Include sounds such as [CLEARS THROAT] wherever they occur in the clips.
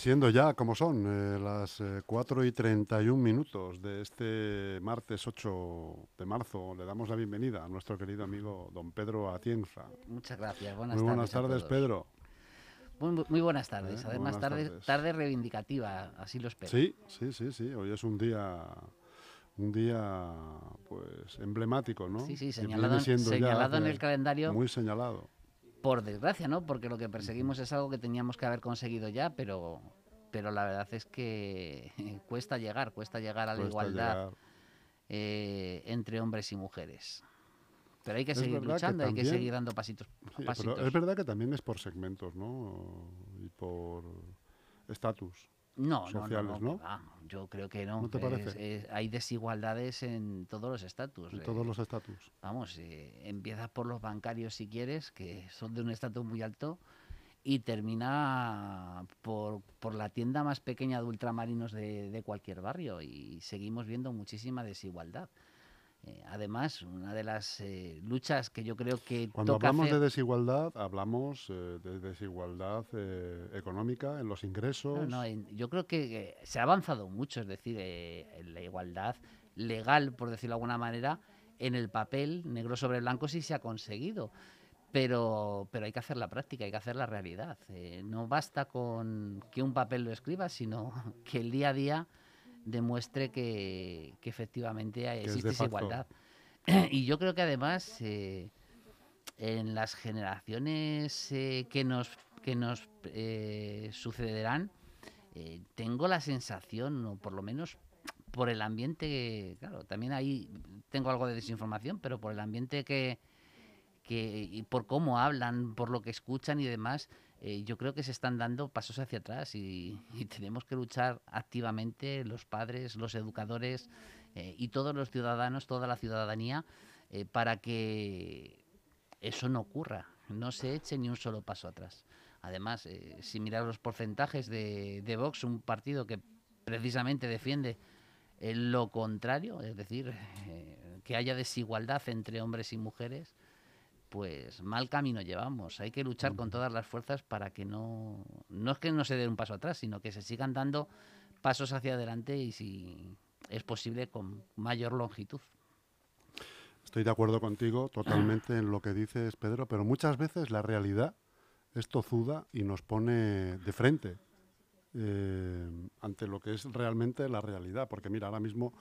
siendo ya, como son, eh, las eh, 4 y 31 minutos de este martes 8 de marzo, le damos la bienvenida a nuestro querido amigo don Pedro Atienza. Muchas gracias. Buenas Muy buenas tardes. tardes. Pedro. Muy, muy buenas tardes. Eh, Además, buenas tarde, tardes. tarde reivindicativa, así lo espero. Sí, sí, sí, sí. Hoy es un día, un día, pues, emblemático, ¿no? Sí, sí, señalado, ya señalado en el calendario, Muy señalado. Por desgracia, ¿no? Porque lo que perseguimos es algo que teníamos que haber conseguido ya, pero, pero la verdad es que [LAUGHS] cuesta llegar, cuesta llegar a la Cuesta igualdad eh, entre hombres y mujeres. Pero hay que Es seguir que luchando, hay que seguir dando pasitos. Sí, pasitos. pero es verdad que también es por segmentos, ¿no? Y por estatus. No, no, sociales, no, ¿no? que va, yo creo que no. ¿No te Es- parece? es- hay desigualdades en todos los estatus. En eh, todos los estatus. Vamos, eh, empieza por los bancarios si quieres, que son de un estatus muy alto, y termina por, por la tienda más pequeña de ultramarinos de, de cualquier barrio. Y seguimos viendo muchísima desigualdad. Eh, además, una de las eh, luchas que yo creo que Cuando toca hablamos hacer- de desigualdad, hablamos eh, de desigualdad eh, económica en los ingresos. No, no, en- yo creo que se ha avanzado mucho, es decir, eh, en la igualdad legal, por decirlo de alguna manera, en el papel, negro sobre blanco, sí se ha conseguido. Pero, pero hay que hacer la práctica, hay que hacer la realidad. No basta con que un papel lo escriba, sino [LAUGHS] que el día a día demuestre que, que efectivamente Que existe esa igualdad. [CLEARS THROAT] y yo creo que además eh, en las generaciones eh, que nos, que nos eh, sucederán, tengo la sensación, o por lo menos por el ambiente, claro, también ahí tengo algo de desinformación, pero por el ambiente que, que y por cómo hablan, por lo que escuchan y demás, eh, yo creo que se están dando pasos hacia atrás [LAUGHS] y, tenemos que luchar activamente los padres, los educadores eh, y todos los ciudadanos, toda la ciudadanía, eh, para que eso no ocurra, no se eche ni un solo paso atrás. Además, si miras los porcentajes de, Vox, un partido que precisamente defiende lo contrario, es decir, [LAUGHS] que haya desigualdad entre hombres y mujeres, pues mal camino llevamos. Hay que luchar con todas las fuerzas para que no, no es que no se dé un paso atrás, sino que se sigan dando pasos hacia adelante y si es posible con mayor longitud. Estoy de acuerdo contigo totalmente en lo que dices, Pedro, pero muchas veces la realidad es tozuda y nos pone de frente eh, ante lo que es realmente la realidad. Porque mira, ahora mismo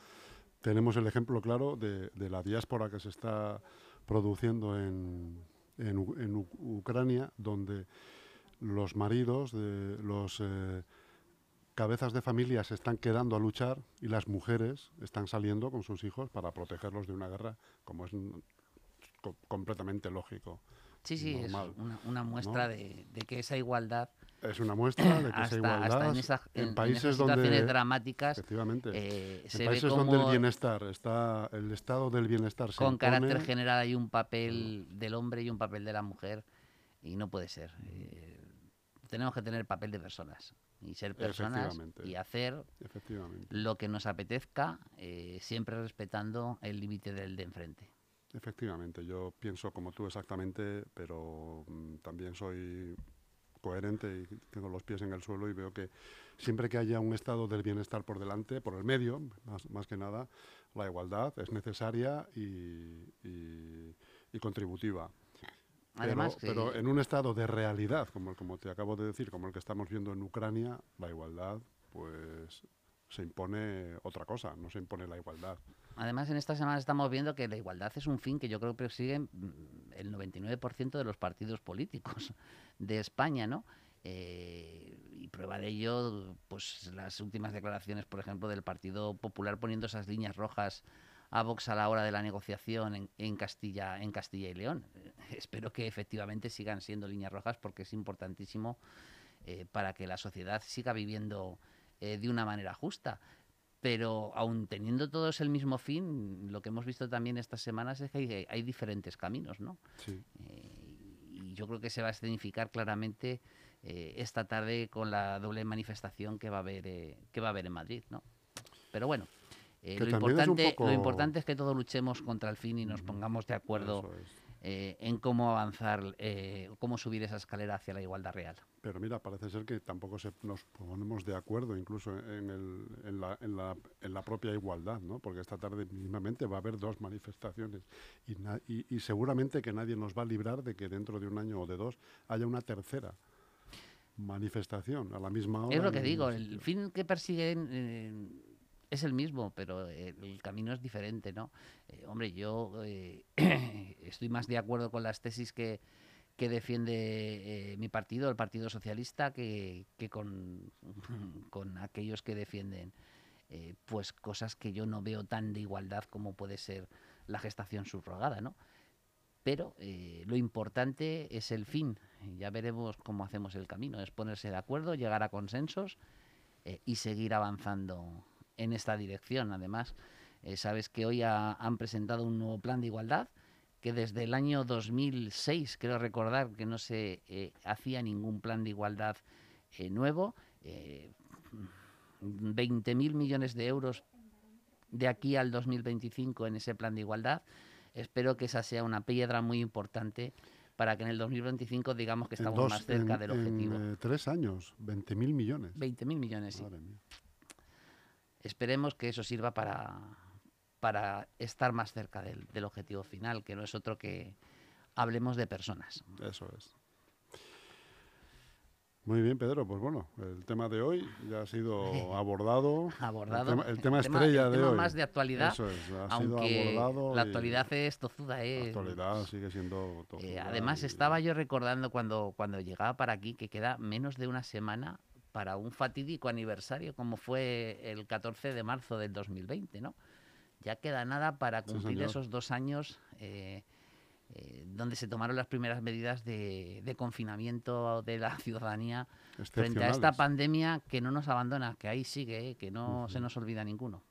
tenemos el ejemplo claro de, de la diáspora que se está produciendo en, en U- en U- Ucrania, donde los maridos de los eh, cabezas de familia se están quedando a luchar y las mujeres están saliendo con sus hijos para protegerlos de una guerra, como es co- completamente lógico. Sí, sí, es una, una muestra de, de que esa igualdad, Es una muestra de que hasta, igualdad hasta en, esa- en- en países esas situaciones donde dramáticas, efectivamente eh, en se ve países como donde el bienestar está el estado del bienestar se con carácter general hay un papel del hombre y un papel de la mujer y no puede ser. Eh, tenemos que tener papel de personas y ser personas y hacer lo que nos apetezca, eh, siempre respetando el límite del de enfrente. efectivamente yo pienso como tú exactamente pero mm, también soy coherente y tengo los pies en el suelo y veo que siempre que haya un estado del bienestar por delante, por el medio, más, más que nada, la igualdad es necesaria y, y- y contributiva. Además, pero, en un estado de realidad, como, como te acabo de decir, como el que estamos viendo en Ucrania, la igualdad, pues se impone otra cosa, no se impone la igualdad. Además, en esta semana estamos viendo que la igualdad es un fin que yo creo que persiguen mm, el 99% de los partidos políticos [LAUGHS] de España, ¿no? Eh, y prueba de ello, pues las últimas declaraciones, por ejemplo, del Partido Popular poniendo esas líneas rojas a Vox a la hora de la negociación en, Castilla, en Castilla y León. [LAUGHS] Espero que efectivamente sigan siendo líneas rojas porque es importantísimo eh, para que la sociedad siga viviendo eh, de una manera justa. Pero aun teniendo todos el mismo fin, lo que hemos visto también estas semanas es que hay, hay diferentes caminos, ¿no? Sí. Eh, y yo creo que se va a escenificar claramente eh, esta tarde con la doble manifestación que va a haber, eh, que va a haber en Madrid, ¿no? Pero bueno, lo, importante, poco- lo importante es que todos luchemos contra el fin y nos pongamos de acuerdo Eso es. Eh, en cómo avanzar, eh, cómo subir esa escalera hacia la igualdad real. Pero mira, parece ser que tampoco se, nos ponemos de acuerdo incluso en, el, en, la, en, la, en, la, propia igualdad, ¿no? Porque esta tarde mínimamente va a haber dos manifestaciones y, y, y, seguramente que nadie nos va a librar de que dentro de un año o de dos haya una tercera manifestación a la misma hora. Es lo que digo, el fin que persiguen eh, es el mismo, pero el camino es diferente, ¿no? Eh, hombre, yo eh, [CLEARS THROAT] estoy más de acuerdo con las tesis que, que defiende eh, mi partido, el Partido Socialista, que, que con, [LAUGHS] con, aquellos que defienden eh, pues cosas que yo no veo tan de igualdad como puede ser la gestación subrogada, ¿no? Pero lo importante es el fin. Ya veremos cómo hacemos el camino. Es ponerse de acuerdo, llegar a consensos y seguir avanzando en esta dirección. Además, eh, sabes que hoy ha, han presentado un nuevo plan de igualdad que desde el año 2006, creo recordar que no se eh, hacía ningún plan de igualdad eh, nuevo. 20.000 millones de euros de aquí al 2025 en ese plan de igualdad. Espero que esa sea una piedra muy importante para que en el 2025 digamos que estamos dos, más cerca en, del objetivo. En, tres años, 20.000 millones. 20.000 millones, sí. Madre mía. Esperemos que eso sirva para, para estar más cerca del, del, objetivo final, que no es otro que hablemos de personas. Eso es. Muy bien, Pedro. Pues bueno, el tema de hoy ya ha sido [LAUGHS] abordado. abordado. El tema, el tema estrella el de tema hoy. más de actualidad. Eso es, ha aunque sido abordado. La actualidad es tozuda, ¿eh? La actualidad sigue siendo tozuda. Eh, además, y... estaba yo recordando cuando, cuando llegaba para aquí que queda menos de una semana para un fatídico aniversario como fue el 14 de marzo del 2020, ¿no? Ya queda nada para cumplir esos dos años eh, eh, donde se tomaron las primeras medidas de, de confinamiento de la [LAUGHS] ciudadanía frente a esta pandemia que no nos abandona, que ahí sigue, ¿eh? que no se nos olvida ninguno.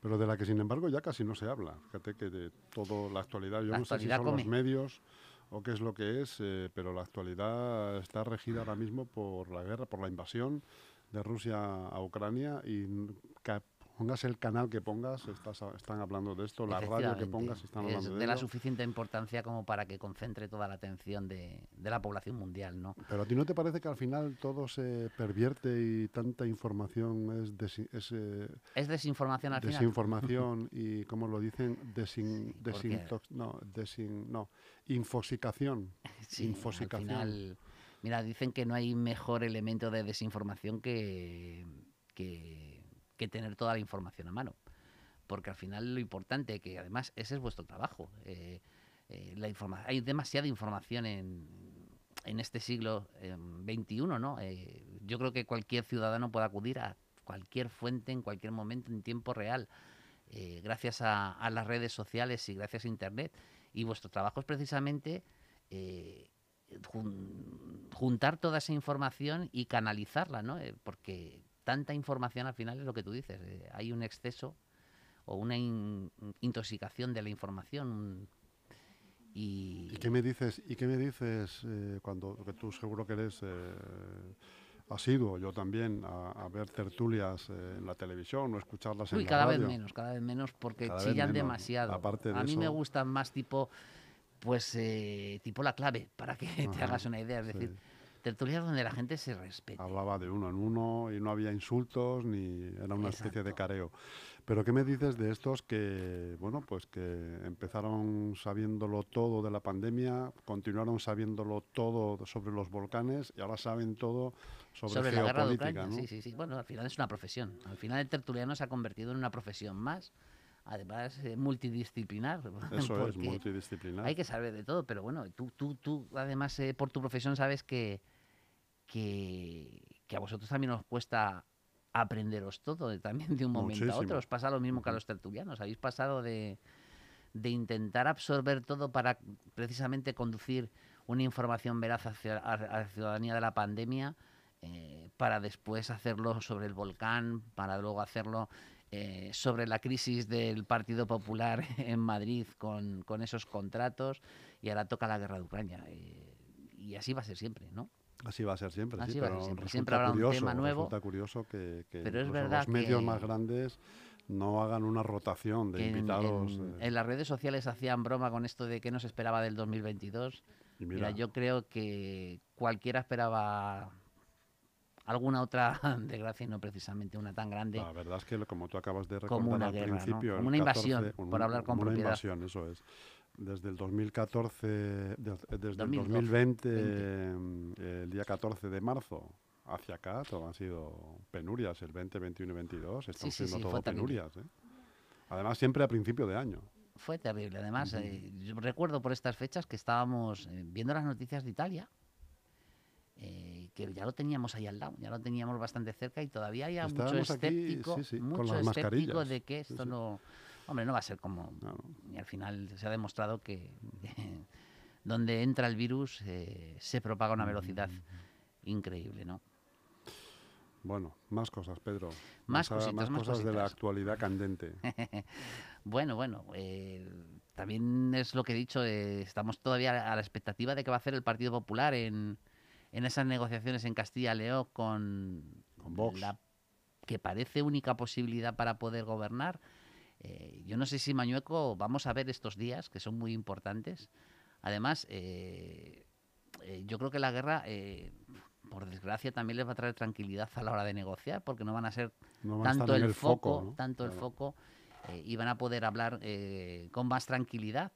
Pero de la que sin embargo ya casi no se habla. Fíjate que de todo la actualidad, yo La no sé si actualidad son come. los medios o qué es lo que es, eh, pero la actualidad está regida ahora mismo por la guerra, por la invasión de Rusia a Ucrania y pongas el canal que pongas, estás, están hablando de esto, la radio que pongas, están es hablando de, de la suficiente importancia como para que concentre toda la atención de, de la población mundial, ¿no? Pero a ti no te parece que al final todo se pervierte y tanta información es, desi- es, eh, Es desinformación al final. desinformación [LAUGHS] y, como lo dicen, desin, Sí, desintox- no, desin, no, infosicación. [LAUGHS] Sí, al infosicación. final, mira, dicen que no hay mejor elemento de desinformación que, que, que tener toda la información a mano. Porque al final lo importante, que además ese es vuestro trabajo. eh, eh, la informa hay demasiada información en, en este siglo XXI, ¿no? Eh, yo creo que cualquier ciudadano puede acudir a cualquier fuente en cualquier momento en tiempo real, gracias a, a las redes sociales y gracias a Internet. Y vuestro trabajo es precisamente jun- juntar toda esa información y canalizarla, ¿no? Porque tanta información al final es lo que tú dices, eh, hay un exceso o una in- intoxicación de la información y, ¿Y qué me dices, y qué me dices eh, cuando que tú seguro que eres eh, asiduo, yo también, a, a ver tertulias eh, en la televisión o escucharlas en la cada vez menos, cada vez menos porque Cada chillan menos. demasiado. Aparte de a mí me gustan más tipo, pues, eh, tipo la clave, para que [LAUGHS] te hagas una idea. Es sí. decir, tertulias donde la gente se respete. Hablaba de uno en uno y no había insultos ni era una especie de Exacto. careo. Pero ¿qué me dices de estos que, bueno, pues que empezaron sabiéndolo todo de la pandemia, continuaron sabiéndolo todo sobre los volcanes y ahora saben todo sobre, sobre la guerra de geopolítica, Ucrania. ¿no? Sí, sí, sí. Bueno, al final es una profesión. Al final el tertuliano se ha convertido en una profesión más, además eh, multidisciplinar. [LAUGHS] Eso es, multidisciplinar. Hay que saber de todo, pero bueno, tú, tú, tú además eh, por tu profesión sabes que, que, que a vosotros también os cuesta aprenderos todo, eh, también de un momento a otro. Os pasa lo mismo que a los tertulianos. Habéis pasado de, de intentar absorber todo para precisamente conducir una información veraz hacia a, a la ciudadanía de la pandemia, eh, para después hacerlo sobre el volcán, para luego hacerlo eh, sobre la crisis del Partido Popular [LAUGHS] en Madrid con, con esos contratos y ahora toca la guerra de Ucrania. eh, y así va a ser siempre, ¿no? Así va a ser siempre, Así sí, va pero siempre. Siempre habrá un tema nuevo, resulta curioso que, que pero es verdad los medios que- más grandes no hagan una rotación de invitados. En, en, las redes sociales hacían broma con esto de que nos esperaba del 2022. Y mira, yo creo que cualquiera esperaba alguna otra [LAUGHS] desgracia y no precisamente una tan grande. La verdad es que como tú acabas de recordar al principio, como una invasión, por hablar con una invasión, eso es. Desde el 2014, desde el 2020, el día 14 de marzo hacia acá, todo han sido penurias. El 20, 21 y 22 están siendo todo penurias. ¿eh? Además, siempre a principio de año. Fue terrible. Además, eh, yo recuerdo por estas fechas que estábamos eh, viendo las noticias de Italia eh, que ya lo teníamos ahí al lado, ya lo teníamos bastante cerca y todavía hay mucho escéptico, mucho escéptico de que esto no, hombre, no va a ser como, y al final se ha demostrado que [LAUGHS] donde entra el virus eh, se propaga a una velocidad increíble, ¿no? Bueno, más cosas, Pedro. Más, cositas, más, cosas de la actualidad candente. [LAUGHS] bueno, bueno, eh, también es lo que he dicho, estamos todavía a la expectativa de que va a hacer el Partido Popular en, en esas negociaciones en Castilla-León con, la que parece única posibilidad para poder gobernar. Eh, yo no sé si Mañueco vamos a ver estos días, que son muy importantes. Además, eh, eh, yo creo que la guerra, por desgracia, también les va a traer tranquilidad a la hora de negociar, porque no van a ser tanto el, foco, tanto el foco, y van a poder hablar con más tranquilidad.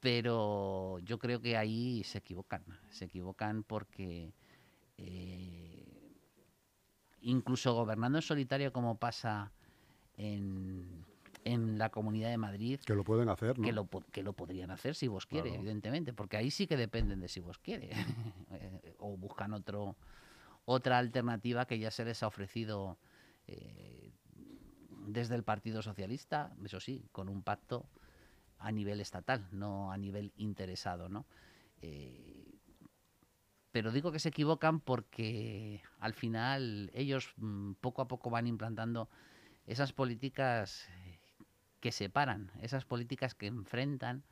Pero yo creo que ahí se equivocan, se equivocan porque incluso gobernando en solitario como pasa en, en, la Comunidad de Madrid... Que lo pueden hacer, ¿no? Que lo, que lo podrían hacer si vos quiere, evidentemente, porque ahí sí que dependen de si vos quiere. [LAUGHS] Eh, o buscan otro otra alternativa que ya se les ha ofrecido eh, desde el Partido Socialista, eso sí, con un pacto a nivel estatal, no a nivel interesado, ¿no? Eh, pero digo que se equivocan porque al final ellos mm, poco a poco van implantando esas políticas que separan, esas políticas que enfrentan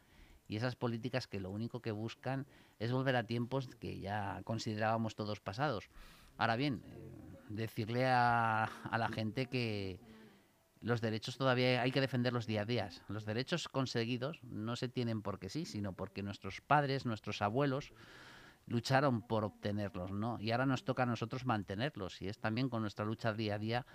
y esas políticas que lo único que buscan es volver a tiempos que ya considerábamos todos pasados. Ahora bien, eh, decirle a, a la gente que, los derechos todavía hay que defenderlos día a día. Los derechos conseguidos no se tienen porque sí, sino porque nuestros padres, nuestros abuelos lucharon por obtenerlos, ¿no? Y ahora nos toca a nosotros mantenerlos. Y es también con nuestra lucha día a día,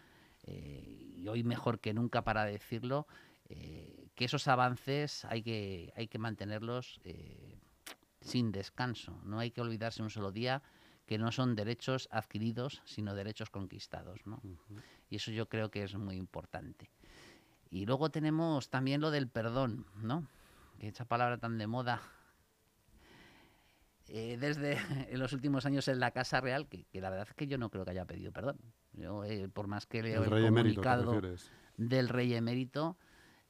eh, y hoy mejor que nunca para decirlo, eh, que esos avances hay que, hay que mantenerlos eh, sin descanso. No hay que olvidarse un solo día que no son derechos adquiridos, sino derechos conquistados. ¿no? Y eso yo creo que es muy importante. Y luego tenemos también lo del perdón, ¿no? Que esa palabra tan de moda eh, desde [LAUGHS] en los últimos años en la Casa Real, que, la verdad es que yo no creo que haya pedido perdón. Yo, eh, por más que leo el, comunicado del rey emérito,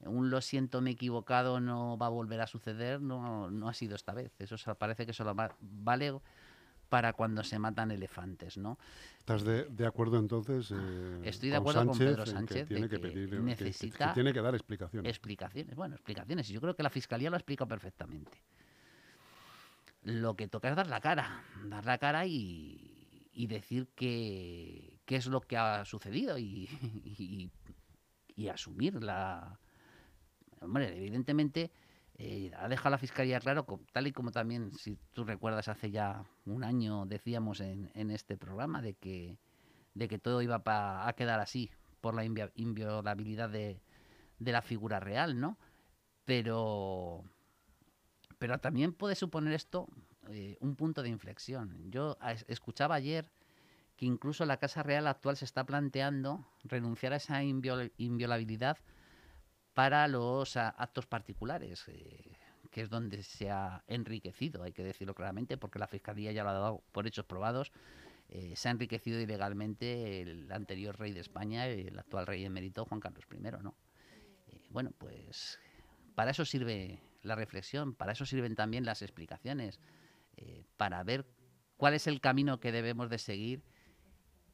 un lo siento, me he equivocado, no va a volver a suceder, no, no ha sido esta vez. Eso parece que solo vale para cuando se matan elefantes, ¿no? ¿Estás de, acuerdo entonces? Eh, Estoy de acuerdo con Pedro Sánchez. Que tiene que, pedir, necesita tiene que dar explicaciones. Explicaciones, bueno, explicaciones. Yo creo que la fiscalía lo ha explicado perfectamente. Lo que toca es dar la cara, dar la cara y, decir qué es lo que ha sucedido y, [LAUGHS] y, y asumir la. Hombre, evidentemente eh, ha dejado la Fiscalía claro, tal y como también, si tú recuerdas, hace ya un año decíamos en, este programa de que, de que todo iba a quedar así por la inviolabilidad de, la figura real, ¿no? Pero, pero también puede suponer esto eh, un punto de inflexión. Yo escuchaba ayer que incluso la Casa Real actual se está planteando renunciar a esa inviolabilidad para los actos particulares, eh, que es donde se ha enriquecido, hay que decirlo claramente, porque la Fiscalía ya lo ha dado por hechos probados, eh, se ha enriquecido ilegalmente el anterior rey de España, el actual rey emérito Juan Carlos I, ¿no? Eh, bueno, pues para eso sirve la reflexión, para eso sirven también las explicaciones, para ver cuál es el camino que debemos de seguir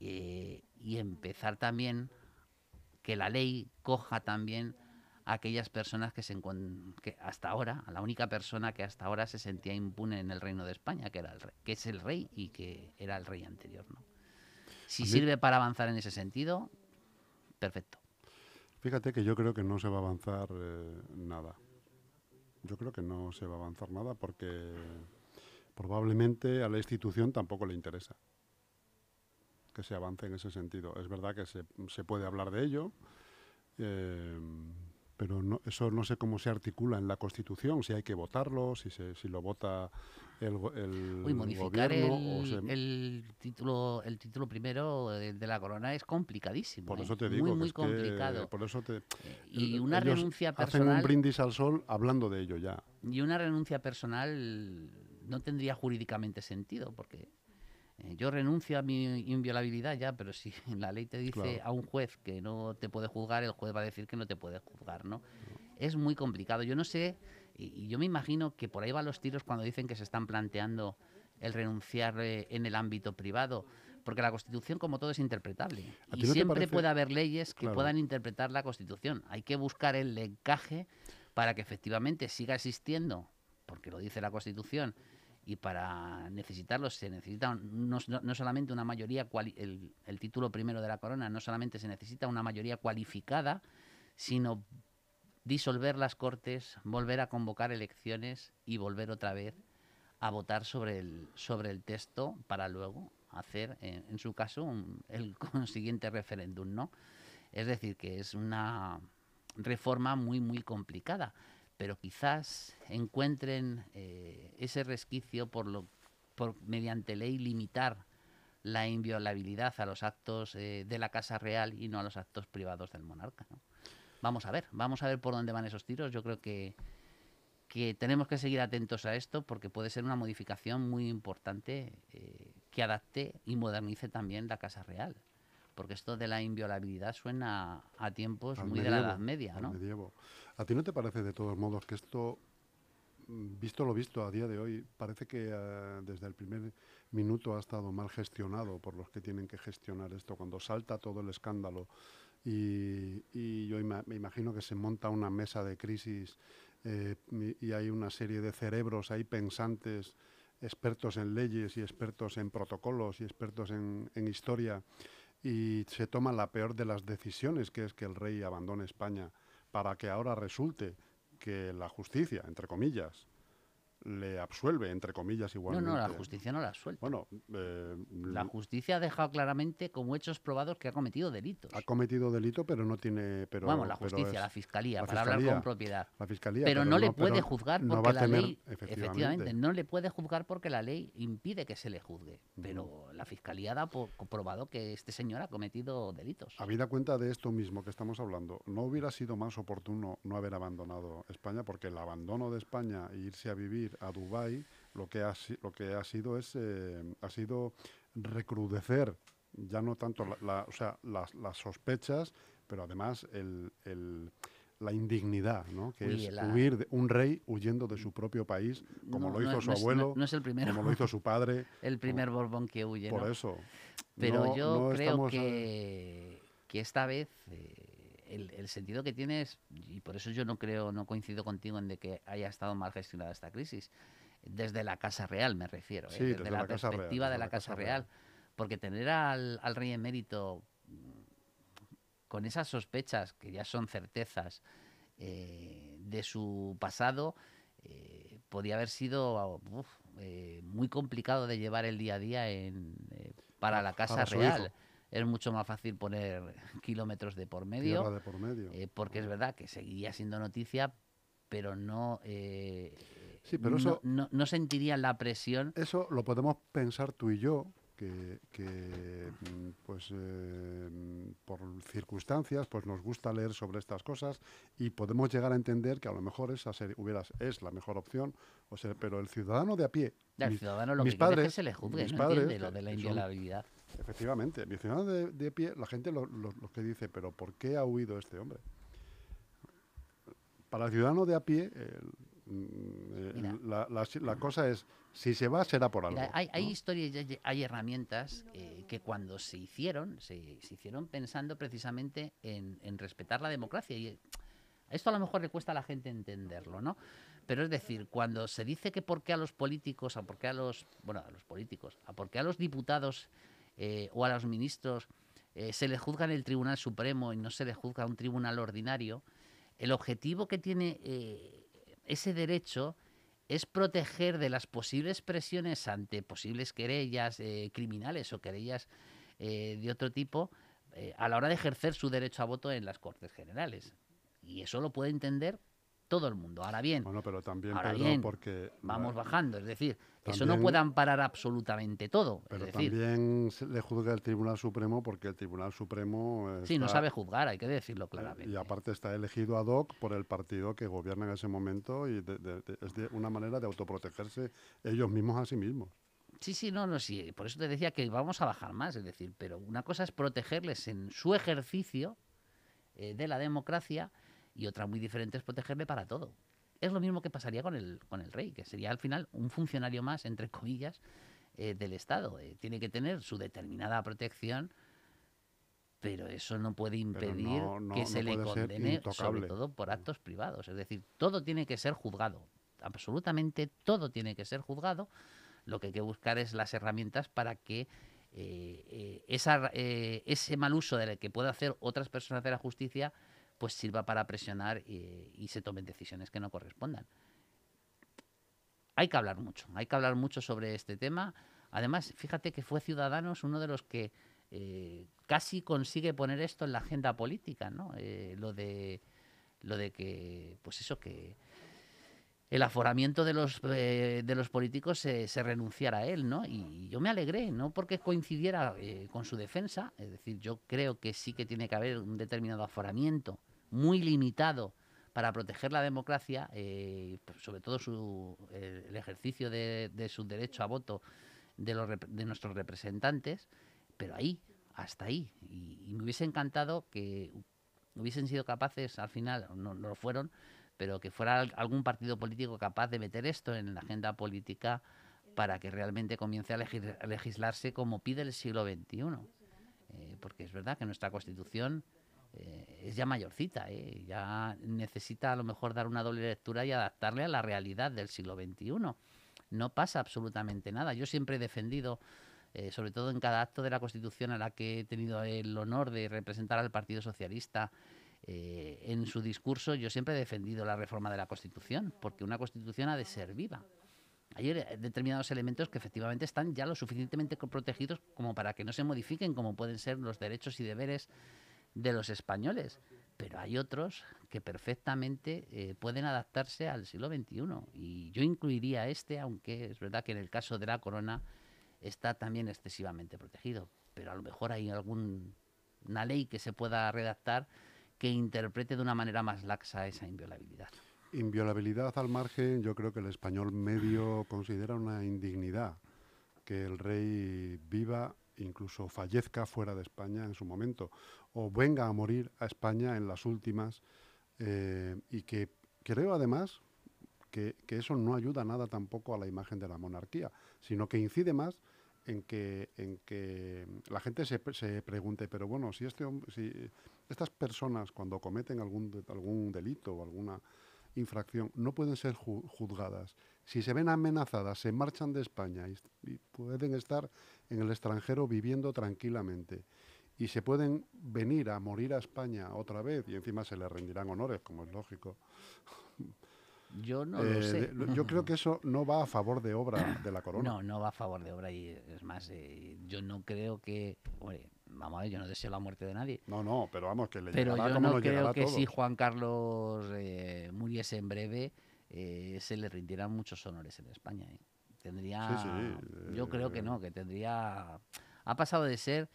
y empezar también que la ley coja también aquellas personas que se que hasta ahora, la única persona que hasta ahora se sentía impune en el reino de España, que era el rey, que es el rey y que era el rey anterior, ¿no? Si sirve para avanzar en ese sentido, perfecto. Fíjate que yo creo que no se va a avanzar eh, nada. Yo creo que no se va a avanzar nada porque probablemente a la institución tampoco le interesa que se avance en ese sentido. Es verdad que se, se puede hablar de ello, eh, pero no, eso no sé cómo se articula en la Constitución, si hay que votarlo, si, se, si lo vota el, el Uy, modificar gobierno. el, o se- el título el título primero de, de la corona es complicadísimo. por ¿eh? eso te digo muy muy es que- complicado. por eso te, Eh, y una renuncia hacen un personal brindis al sol hablando de ello ya. y una renuncia personal no tendría jurídicamente sentido porque eh, yo renuncio a mi inviolabilidad ya, pero si [LAUGHS] la ley te dice Claro. a un juez que no te puede juzgar, el juez va a decir que no te puede juzgar, ¿no? Es muy complicado. Yo no sé, y, y yo me imagino que por ahí van los tiros cuando dicen que se están planteando el renunciar eh, en el ámbito privado, porque la Constitución, como todo, es interpretable. ¿A Y no siempre parece- puede haber leyes que Claro. puedan interpretar la Constitución. Hay que buscar el encaje para que efectivamente siga existiendo, porque lo dice la Constitución, y para necesitarlo se necesita no, no- solamente una mayoría, cuali- el, el título primero de la corona, no solamente se necesita una mayoría cualificada, sino disolver las cortes, volver a convocar elecciones y volver otra vez a votar sobre el, sobre el texto para luego hacer, en, en su caso, un- el [LAUGHS] consiguiente referéndum, ¿no? Es decir, que es una reforma muy, muy complicada, pero quizás encuentren eh, ese resquicio por lo, por mediante ley limitar la inviolabilidad a los actos eh, de la Casa Real y no a los actos privados del monarca. Vamos a ver, vamos a ver por dónde van esos tiros. Yo creo que, que tenemos que seguir atentos a esto porque puede ser una modificación muy importante eh, que adapte y modernice también la Casa Real. Porque esto de la inviolabilidad suena a tiempos al muy de la Edad Media, ¿no? medievo. ¿A ti no te parece de todos modos que esto, mm, visto lo visto a día de hoy, parece que eh, desde el primer minuto ha estado mal gestionado por los que tienen que gestionar esto? Cuando salta todo el escándalo y, y yo ima- me imagino que se monta una mesa de crisis eh, y y hay una serie de cerebros ahí pensantes, expertos en leyes y expertos en protocolos y expertos en, en historia y se toma la peor de las decisiones, que es que el rey abandone España, para que ahora resulte que la justicia, entre comillas, le absuelve, entre comillas No, igualmente. no, la justicia no la suelta. Bueno, eh, La justicia ha dejado claramente como hechos probados que ha cometido delitos. ha cometido delito, pero no tiene... Pero, Vamos, la pero justicia, es- la fiscalía, la para hablar con propiedad. la fiscalía, Pero, no le puede pero juzgar no porque a la tener- ley, efectivamente, no le puede juzgar porque la ley impide que se le juzgue. Pero la fiscalía da por comprobado que este señor ha cometido delitos. Habida cuenta de esto mismo que estamos hablando, ¿no hubiera sido más oportuno no haber abandonado España? Porque el abandono de España e irse a vivir a Dubái lo que ha, lo que ha sido es eh, ha sido recrudecer ya no tanto la, la- o sea, las, las sospechas, pero además el, el- la indignidad, ¿no? Que Uy, es la- huir de un rey huyendo de su propio país, como No, lo hizo es- su no es- abuelo, no es el primero. como lo hizo su padre. [LAUGHS] el primer Borbón que huye. Por eso. Pero yo creo estamos, eh, que, que esta vez eh, el, el sentido que tiene es, y por eso yo no creo, no coincido contigo en de que haya estado mal gestionada esta crisis, desde la Casa Real me refiero, ¿eh? Desde, desde la, la Casa Real, perspectiva de la, Casa Real. Real. Porque tener al, al rey emérito mm, con esas sospechas, que ya son certezas, eh, de su pasado, eh, podía haber sido uf, eh, muy complicado de llevar el día a día en, eh, para la Casa Real. hijo. Es mucho más fácil poner [LAUGHS] kilómetros de por medio, de por medio. eh, porque es verdad que seguiría siendo noticia, pero no, eh, Sí, pero no, eso- no- no sentirían la presión. Eso lo podemos pensar tú y yo, que, que, mm, pues eh, mm, por circunstancias pues nos gusta leer sobre estas cosas y podemos llegar a entender que a lo mejor esa ser- hubiera, es la mejor opción, o sea, pero el ciudadano de a pie, El mis- ciudadano lo mis que es se le juzgue, mis no padres, entiende lo de la inviolabilidad. Efectivamente, mi ciudadano de, de pie, la gente lo, lo- lo que dice, pero ¿por qué ha huido este hombre? Para el ciudadano de a pie, el- mm, la, la- la cosa es, si se va será por algo. Mira, hay, hay historias, hay, herramientas eh, que cuando se hicieron, se, se hicieron pensando precisamente en, en respetar la democracia. Y esto a lo mejor le cuesta a la gente entenderlo, ¿no? Pero es decir, cuando se dice que por qué a los políticos, a por qué a los, bueno, a los políticos, a por qué a los diputados eh, o a los ministros eh, se le juzga en el Tribunal Supremo y no se le juzga a un tribunal ordinario, el objetivo que tiene eh, ese derecho es proteger de las posibles presiones ante posibles querellas criminales o querellas de otro tipo a la hora de ejercer su derecho a voto en las Cortes Generales. Y eso lo puede entender todo el mundo. Ahora bien, bueno, pero también, porque vamos bajando, es decir, eso no puede amparar absolutamente todo. Pero decir, también le juzga el Tribunal Supremo porque el Tribunal Supremo sí no sabe juzgar, hay que decirlo claramente. Y aparte está elegido ad hoc por el partido que gobierna en ese momento y es de una manera de autoprotegerse ellos mismos a sí mismos. Sí, sí, no, no, sí. Por eso te decía que vamos a bajar más, es decir, pero una cosa es protegerles en su ejercicio eh, de la democracia y otra muy diferente es protegerle para todo. Es lo mismo que pasaría con el, con el rey, que sería al final un funcionario más, entre comillas, eh, del Estado. Eh, tiene que tener su determinada protección, pero eso no puede impedir que se le condene, sobre todo por actos privados. Es decir, todo tiene que ser juzgado. Absolutamente todo tiene que ser juzgado. Lo que hay que buscar es las herramientas para que eh, esa, ese mal uso del que puede hacer otras personas de la justicia pues sirva para presionar y, se tomen decisiones que no correspondan. Hay que hablar mucho, hay que hablar mucho sobre este tema. Además, fíjate que fue Ciudadanos uno de los que eh, casi consigue poner esto en la agenda política, ¿no? Eh, lo de lo de que, pues eso, que el aforamiento de los, eh, de los políticos se, renunciara a él, ¿no? Y yo me alegré, no porque coincidiera con su defensa, es decir, yo creo que sí que tiene que haber un determinado aforamiento muy limitado para proteger la democracia, eh, sobre todo su, el ejercicio de, su derecho a voto de, los, de nuestros representantes, pero ahí, hasta ahí. Y, me hubiese encantado que hubiesen sido capaces, al final, no, lo fueron, pero que fuera algún partido político capaz de meter esto en la agenda política para que realmente comience a, legislarse como pide el siglo XXI. Eh, porque es verdad que nuestra Constitución eh, es ya mayorcita, ¿eh? ya necesita a lo mejor dar una doble lectura y adaptarle a la realidad del siglo XXI. No pasa absolutamente nada. Yo siempre he defendido, sobre todo en cada acto de la Constitución a la que he tenido el honor de representar al Partido Socialista, en su discurso yo siempre he defendido la reforma de la Constitución, porque una Constitución ha de ser viva. Hay determinados elementos que efectivamente están ya lo suficientemente protegidos como para que no se modifiquen, como pueden ser los derechos y deberes de los españoles, pero hay otros que perfectamente eh, pueden adaptarse al siglo XXI. Y yo incluiría este, aunque es verdad que en el caso de la corona está también excesivamente protegido, pero a lo mejor hay alguna ley que se pueda redactar que interprete de una manera más laxa esa inviolabilidad. Inviolabilidad al margen, yo creo que el español medio considera una indignidad que el rey viva incluso fallezca fuera de España en su momento, o venga a morir a España en las últimas, eh, y que creo además que, eso no ayuda nada tampoco a la imagen de la monarquía, sino que incide más en que, en que la gente se, se pregunte, pero bueno, si, este, si estas personas cuando cometen algún, algún delito o alguna infracción no pueden ser juzgadas. Si se ven amenazadas, se marchan de España y, pueden estar en el extranjero viviendo tranquilamente. Y se pueden venir a morir a España otra vez y encima se les rendirán honores, como es lógico. Yo no lo eh, sé. Yo creo que eso no va a favor de obra de la [COUGHS] corona. No, no va a favor de obra y es más, eh, yo no creo que, vamos a ver, yo no deseo la muerte de nadie. No, no, pero vamos, que le Pero yo no creo que si Juan Carlos eh, muriese en breve, eh, se le rindieran muchos honores en España. ¿eh? Tendría, yo creo que no, que tendría, ha pasado de ser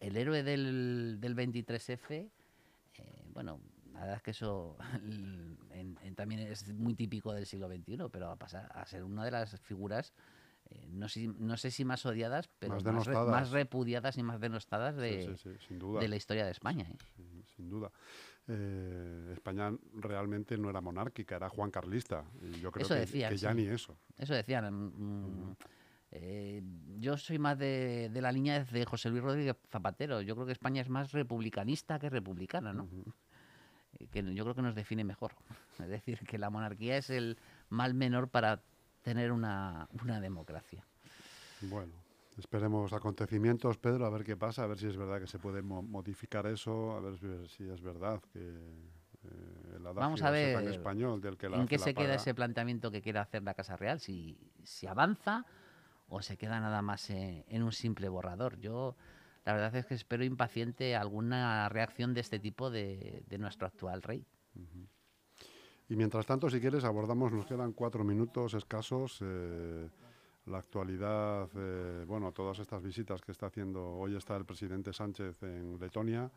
el héroe del, del 23F, bueno, la verdad es que eso [LAUGHS] también es muy típico del siglo XXI, pero a pasar a ser una de las figuras eh, no, sé, no, sé, si más odiadas, pero más, repudiadas y más denostadas de, de la historia de España. ¿eh? sin duda. Eh, España realmente no era monárquica, era Juan Carlista. Y yo creo que, ya ni eso. Eso decían. Mm, yo soy más de, la línea de José Luis Rodríguez Zapatero. Yo creo que España es más republicanista que republicana, ¿no? Que yo creo que nos define mejor. [LAUGHS] Es decir, que la monarquía es el mal menor para tener una, democracia. Bueno, Esperemos acontecimientos, Pedro, a ver qué pasa, a ver si es verdad que se puede modificar eso, a ver si es verdad que eh, el Vamos a ver en español del que en qué se queda ese planteamiento que quiere hacer la Casa Real, si, si avanza o se queda nada más en, un simple borrador. Yo la verdad es que espero impaciente alguna reacción de este tipo de, nuestro actual rey. Y mientras tanto, si quieres, abordamos, nos quedan cuatro minutos escasos. Eh, la actualidad, eh, bueno, todas estas visitas que está haciendo, hoy está el presidente Sánchez en Letonia,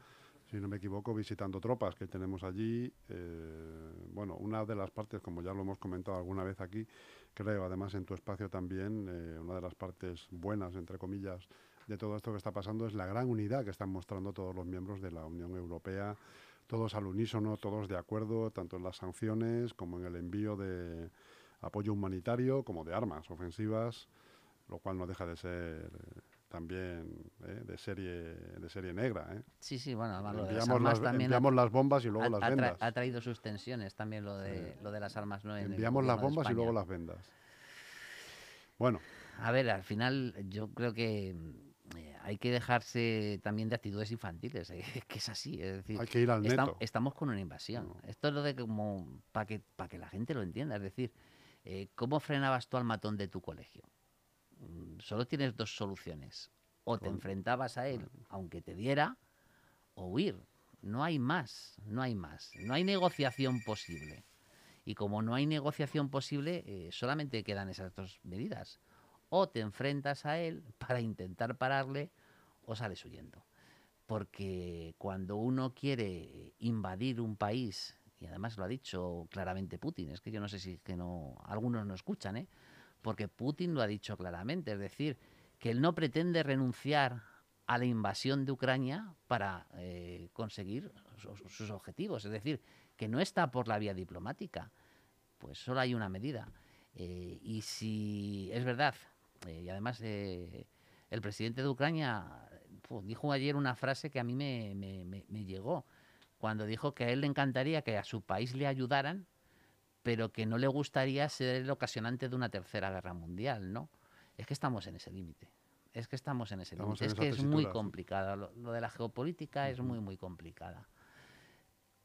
si no me equivoco, visitando tropas que tenemos allí. Eh, bueno, una de las partes, como ya lo hemos comentado alguna vez aquí, creo, además en tu espacio también, una de las partes buenas, entre comillas, de todo esto que está pasando es la gran unidad que están mostrando todos los miembros de la Unión Europea, todos al unísono, todos de acuerdo, tanto en las sanciones como en el envío de apoyo humanitario como de armas ofensivas, lo cual no deja de ser eh, también eh, de serie de serie negra. ¿eh? Sí, sí, bueno, enviamos, las, también enviamos las bombas y luego las vendas. Ha traído sus tensiones también lo de, lo de las armas. ¿no? enviamos las bombas y luego las vendas. Bueno. A ver, al final yo creo que hay que dejarse también de actitudes infantiles, [LAUGHS] que es así, es decir, hay que ir al neto. Estamos, con una invasión. Esto es lo de como para que para que la gente lo entienda, es decir, eh, ¿cómo frenabas tú al matón de tu colegio? Mm, solo tienes dos soluciones. O te enfrentabas a él, aunque te diera, o huir. No hay más, no hay más. No hay negociación posible. Y como no hay negociación posible, eh, solamente quedan esas dos medidas. O te enfrentas a él [LAUGHS] para intentar pararle, o sales huyendo. Porque cuando uno quiere invadir un país, y además lo ha dicho claramente Putin, es que yo no sé si que no, algunos no escuchan, ¿eh? porque Putin lo ha dicho claramente, es decir, que él no pretende renunciar a la invasión de Ucrania para eh, conseguir sus, objetivos, es decir, que no está por la vía diplomática, pues solo hay una medida. Eh, y si es verdad, eh, y además el presidente de Ucrania dijo ayer una frase que a mí me, me llegó, cuando dijo que a él le encantaría que a su país le ayudaran pero que no le gustaría ser el ocasionante de una tercera guerra mundial, ¿no? Es que estamos en ese límite. Es que estamos en ese límite. Es que es muy complicado. Lo, de la geopolítica es muy, muy complicada.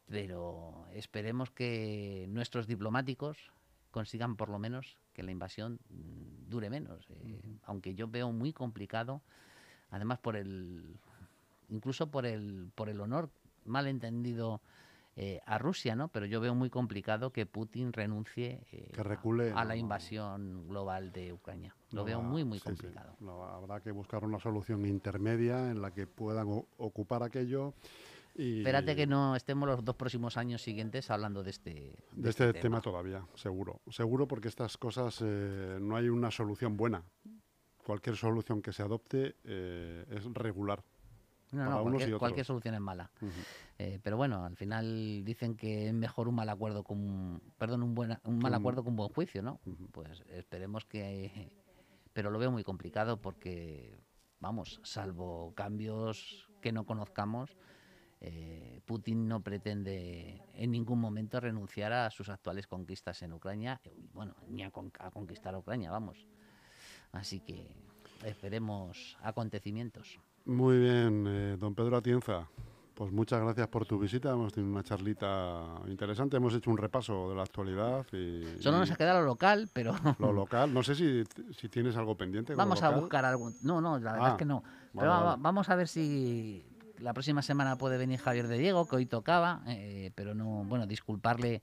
Pero esperemos que nuestros diplomáticos consigan por lo menos que la invasión mm, dure menos. Eh, aunque yo veo muy complicado, además por el incluso por el por el honor mal entendido eh, a Rusia, ¿no? Pero yo veo muy complicado que Putin renuncie eh, recule, a, la invasión global de Ucrania. Lo veo muy, muy complicado. habrá que buscar una solución intermedia en la que puedan ocupar aquello. Y Espérate que no estemos los dos próximos años siguientes hablando de este, de, este, este tema. todavía, seguro. Seguro porque estas cosas eh, no hay una solución buena. Cualquier solución que se adopte es regular no, no, cualquier, solución es mala. Eh, pero bueno, al final dicen que es mejor un mal acuerdo con un, perdón, un, buen, un mal acuerdo con un buen juicio, ¿no? Pues esperemos que... Pero lo veo muy complicado porque, vamos, salvo cambios que no conozcamos, eh, Putin no pretende en ningún momento renunciar a sus actuales conquistas en Ucrania, bueno, ni a, a conquistar Ucrania, vamos. Así que esperemos acontecimientos. Muy bien, eh, don Pedro Atienza. Pues muchas gracias por tu visita. Hemos tenido una charlita interesante. Hemos hecho un repaso de la actualidad. Y, Solo nos ha quedado lo local, pero. Lo local. No sé si, si tienes algo pendiente. Vamos a buscar algo. No, no, la verdad es ah, que no. Pero vamos a ver si la próxima semana puede venir Javier de Diego, que hoy tocaba. Eh, pero no, bueno, disculparle,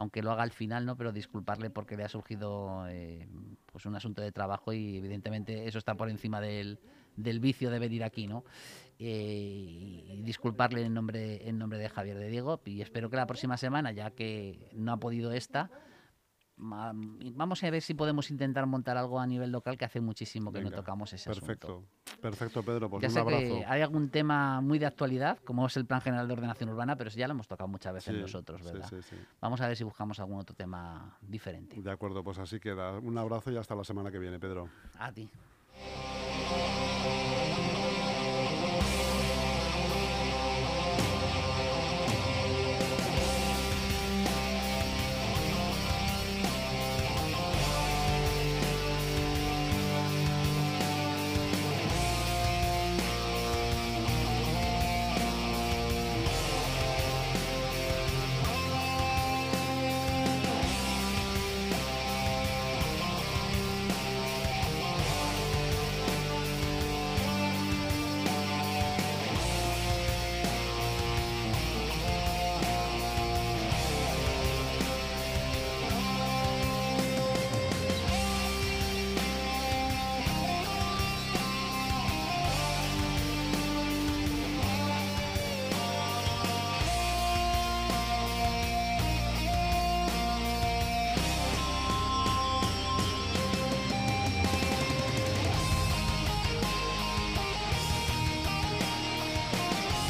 aunque lo haga al final, ¿no? Pero disculparle porque le ha surgido eh, pues un asunto de trabajo y evidentemente eso está por encima del del vicio de venir aquí, ¿no? Eh, y disculparle en nombre, en nombre de Javier de Diego y espero que la próxima semana, ya que no ha podido esta, vamos a ver si podemos intentar montar algo a nivel local que hace muchísimo que no tocamos ese perfecto, Perfecto, Pedro, pues ya un sé abrazo. Que hay algún tema muy de actualidad, como es el Plan General de Ordenación Urbana, pero eso ya lo hemos tocado muchas veces nosotros, ¿verdad? vamos a ver si buscamos algún otro tema diferente. De acuerdo, pues así queda. Un abrazo y hasta la semana que viene, Pedro. A ti.